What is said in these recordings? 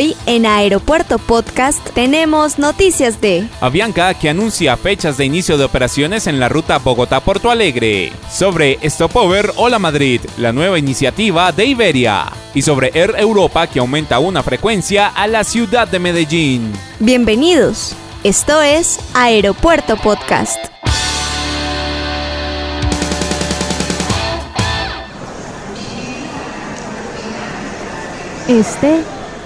Hoy en Aeropuerto Podcast tenemos noticias de Avianca que anuncia fechas de inicio de operaciones en la ruta Bogotá-Porto Alegre. Sobre Stopover Hola Madrid, la nueva iniciativa de Iberia. Y sobre Air Europa que aumenta una frecuencia a la ciudad de Medellín. Bienvenidos. Esto es Aeropuerto Podcast. Este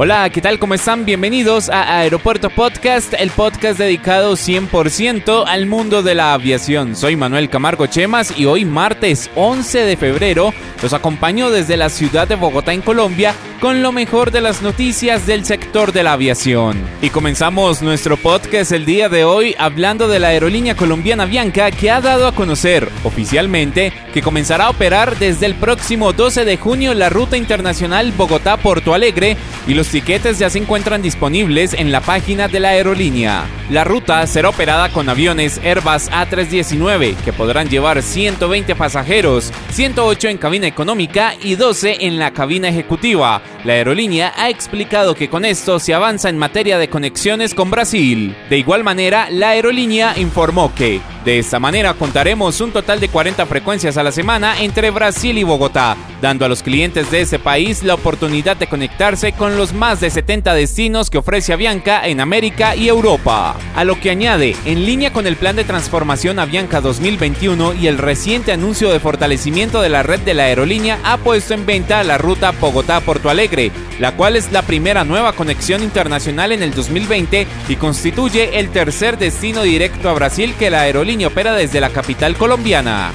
Hola, ¿qué tal? ¿Cómo están? Bienvenidos a Aeropuerto Podcast, el podcast dedicado 100% al mundo de la aviación. Soy Manuel Camargo Chemas y hoy martes 11 de febrero los acompaño desde la ciudad de Bogotá en Colombia con lo mejor de las noticias del sector de la aviación. Y comenzamos nuestro podcast el día de hoy hablando de la aerolínea colombiana Bianca que ha dado a conocer oficialmente que comenzará a operar desde el próximo 12 de junio la ruta internacional Bogotá-Porto Alegre y los tiquetes ya se encuentran disponibles en la página de la aerolínea. La ruta será operada con aviones Airbus A319 que podrán llevar 120 pasajeros, 108 en cabina económica y 12 en la cabina ejecutiva. La aerolínea ha explicado que con esto se avanza en materia de conexiones con Brasil. De igual manera, la aerolínea informó que de esta manera contaremos un total de 40 frecuencias a la semana entre Brasil y Bogotá, dando a los clientes de ese país la oportunidad de conectarse con los más de 70 destinos que ofrece Avianca en América y Europa. A lo que añade, en línea con el plan de transformación Avianca 2021 y el reciente anuncio de fortalecimiento de la red de la aerolínea, ha puesto en venta la ruta Bogotá-Porto Alegre, la cual es la primera nueva conexión internacional en el 2020 y constituye el tercer destino directo a Brasil que la aerolínea opera desde la capital colombiana.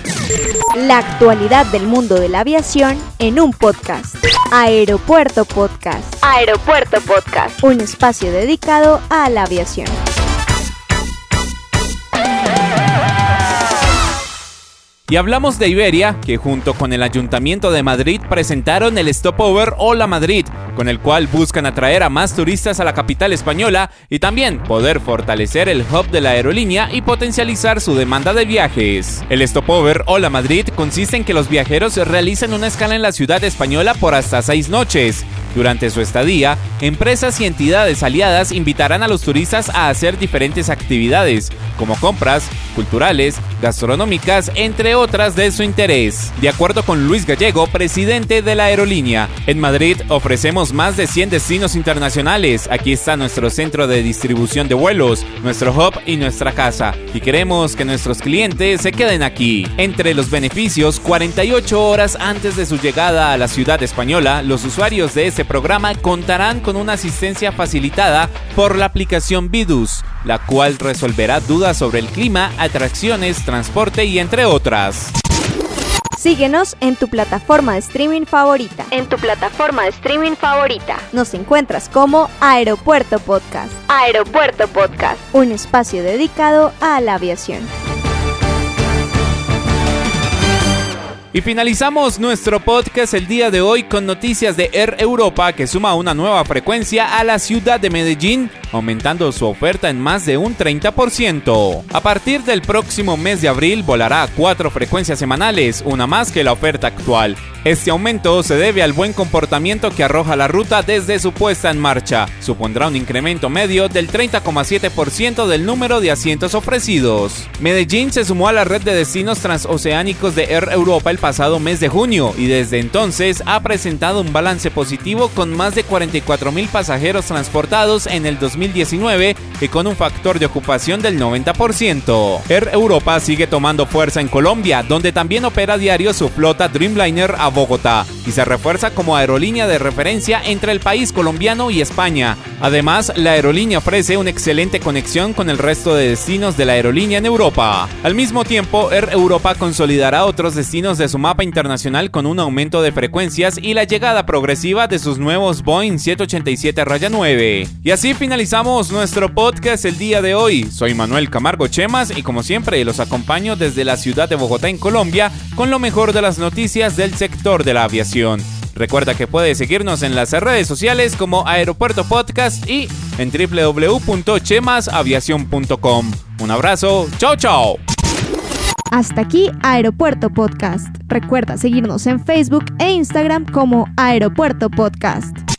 La actualidad del mundo de la aviación en un podcast. Aeropuerto Podcast. Aeropuerto Podcast. Un espacio dedicado a la aviación. Y hablamos de Iberia, que junto con el Ayuntamiento de Madrid presentaron el Stopover Hola Madrid, con el cual buscan atraer a más turistas a la capital española y también poder fortalecer el hub de la aerolínea y potencializar su demanda de viajes. El Stopover Hola Madrid consiste en que los viajeros realicen una escala en la ciudad española por hasta seis noches. Durante su estadía, empresas y entidades aliadas invitarán a los turistas a hacer diferentes actividades, como compras, culturales, gastronómicas, entre otras de su interés. De acuerdo con Luis Gallego, presidente de la aerolínea, en Madrid ofrecemos más de 100 destinos internacionales. Aquí está nuestro centro de distribución de vuelos, nuestro hub y nuestra casa. Y queremos que nuestros clientes se queden aquí. Entre los beneficios, 48 horas antes de su llegada a la ciudad española, los usuarios de ese programa contarán con una asistencia facilitada por la aplicación Bidus, la cual resolverá dudas sobre el clima, atracciones, transporte y entre otras. Síguenos en tu plataforma de streaming favorita. En tu plataforma de streaming favorita. Nos encuentras como Aeropuerto Podcast. Aeropuerto Podcast. Un espacio dedicado a la aviación. Y finalizamos nuestro podcast el día de hoy con noticias de Air Europa que suma una nueva frecuencia a la ciudad de Medellín, aumentando su oferta en más de un 30%. A partir del próximo mes de abril volará cuatro frecuencias semanales, una más que la oferta actual. Este aumento se debe al buen comportamiento que arroja la ruta desde su puesta en marcha. Supondrá un incremento medio del 30,7% del número de asientos ofrecidos. Medellín se sumó a la red de destinos transoceánicos de Air Europa el pasado mes de junio y desde entonces ha presentado un balance positivo con más de 44 mil pasajeros transportados en el 2019 y con un factor de ocupación del 90%. Air Europa sigue tomando fuerza en Colombia, donde también opera diario su flota Dreamliner a Bogotá y se refuerza como aerolínea de referencia entre el país colombiano y España. Además, la aerolínea ofrece una excelente conexión con el resto de destinos de la aerolínea en Europa. Al mismo tiempo, Air Europa consolidará otros destinos de su mapa internacional con un aumento de frecuencias y la llegada progresiva de sus nuevos Boeing 787-9. Y así finalizamos nuestro podcast el día de hoy. Soy Manuel Camargo Chemas y como siempre los acompaño desde la ciudad de Bogotá en Colombia con lo mejor de las noticias del sector de la aviación. Recuerda que puedes seguirnos en las redes sociales como Aeropuerto Podcast y en www.chemasaviación.com. Un abrazo, chao chao. Hasta aquí Aeropuerto Podcast. Recuerda seguirnos en Facebook e Instagram como Aeropuerto Podcast.